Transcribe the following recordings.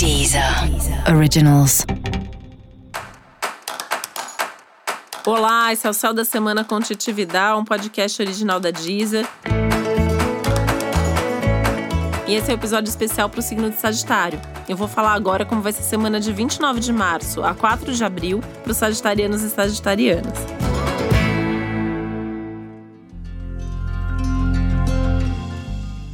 Deezer Originals. Olá, esse é o Céu da Semana com Titividade, um podcast original da Deezer. E esse é o um episódio especial para o signo de Sagitário. Eu vou falar agora como vai ser a semana de 29 de março a 4 de abril para os sagitarianos e sagitarianas.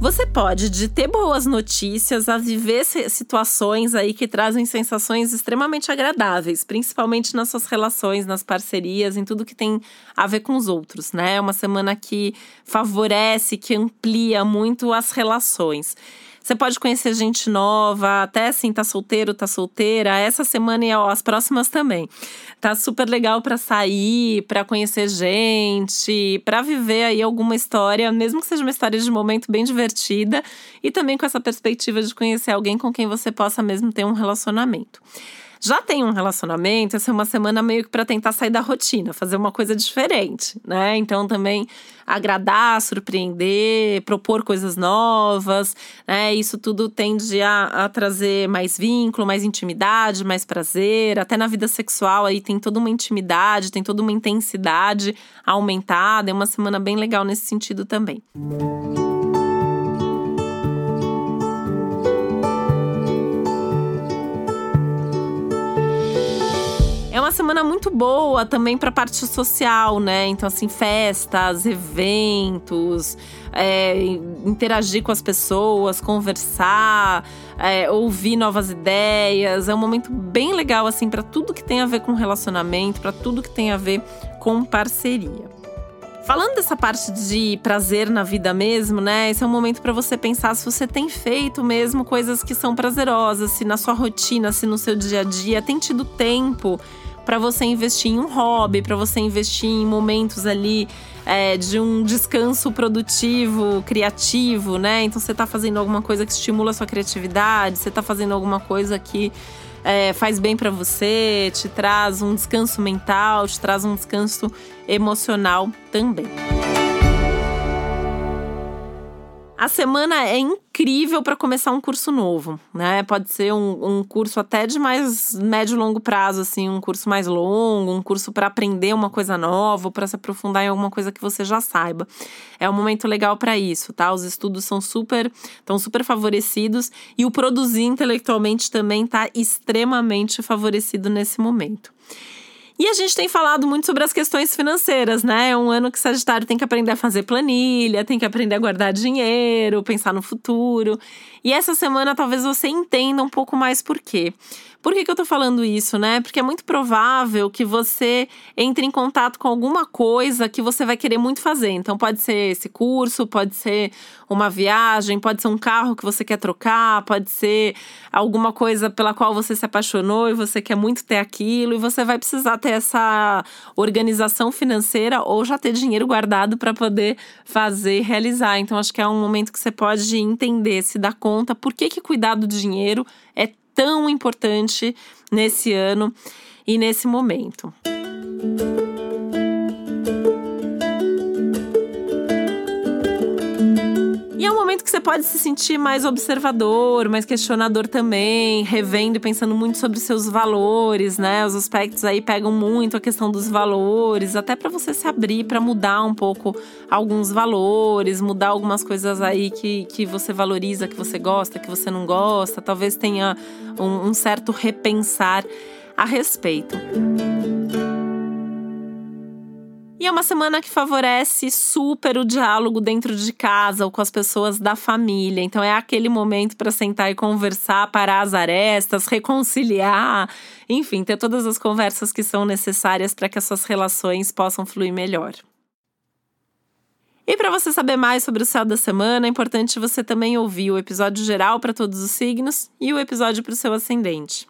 Você pode, de ter boas notícias, a viver situações aí que trazem sensações extremamente agradáveis, principalmente nas suas relações, nas parcerias, em tudo que tem a ver com os outros, né? É uma semana que favorece, que amplia muito as relações. Você pode conhecer gente nova, até assim, tá solteiro, tá solteira. Essa semana e ó, as próximas também. Tá super legal para sair, para conhecer gente, para viver aí alguma história, mesmo que seja uma história de momento bem divertida e também com essa perspectiva de conhecer alguém com quem você possa mesmo ter um relacionamento já tem um relacionamento, essa é uma semana meio que para tentar sair da rotina, fazer uma coisa diferente, né? Então também agradar, surpreender, propor coisas novas, né? Isso tudo tende a, a trazer mais vínculo, mais intimidade, mais prazer. Até na vida sexual aí tem toda uma intimidade, tem toda uma intensidade aumentada. É uma semana bem legal nesse sentido também. Música semana muito boa também para a parte social, né? Então, assim, festas, eventos, é, interagir com as pessoas, conversar, é, ouvir novas ideias. É um momento bem legal, assim, para tudo que tem a ver com relacionamento, para tudo que tem a ver com parceria. Falando dessa parte de prazer na vida mesmo, né? Esse é um momento para você pensar se você tem feito mesmo coisas que são prazerosas, se na sua rotina, se no seu dia a dia tem tido tempo para você investir em um hobby, para você investir em momentos ali é, de um descanso produtivo, criativo, né? Então você está fazendo alguma coisa que estimula a sua criatividade, você está fazendo alguma coisa que é, faz bem para você, te traz um descanso mental, te traz um descanso emocional também. A semana é incrível para começar um curso novo, né? Pode ser um, um curso até de mais médio e longo prazo, assim, um curso mais longo, um curso para aprender uma coisa nova, para se aprofundar em alguma coisa que você já saiba. É um momento legal para isso, tá? Os estudos são super, estão super favorecidos e o produzir intelectualmente também está extremamente favorecido nesse momento. E a gente tem falado muito sobre as questões financeiras, né? É um ano que o Sagitário tem que aprender a fazer planilha, tem que aprender a guardar dinheiro, pensar no futuro. E essa semana talvez você entenda um pouco mais por quê. Por que, que eu tô falando isso, né? Porque é muito provável que você entre em contato com alguma coisa que você vai querer muito fazer. Então, pode ser esse curso, pode ser uma viagem, pode ser um carro que você quer trocar, pode ser alguma coisa pela qual você se apaixonou e você quer muito ter aquilo, e você vai precisar ter essa organização financeira ou já ter dinheiro guardado para poder fazer, realizar. Então, acho que é um momento que você pode entender, se dar conta por que, que cuidar do dinheiro é tão importante nesse ano e nesse momento. E momento que você pode se sentir mais observador, mais questionador também, revendo e pensando muito sobre seus valores, né? Os aspectos aí pegam muito a questão dos valores, até para você se abrir para mudar um pouco alguns valores, mudar algumas coisas aí que, que você valoriza, que você gosta, que você não gosta. Talvez tenha um, um certo repensar a respeito. E é uma semana que favorece super o diálogo dentro de casa ou com as pessoas da família. Então é aquele momento para sentar e conversar, parar as arestas, reconciliar, enfim, ter todas as conversas que são necessárias para que as suas relações possam fluir melhor. E para você saber mais sobre o céu da semana, é importante você também ouvir o episódio geral para todos os signos e o episódio para o seu ascendente.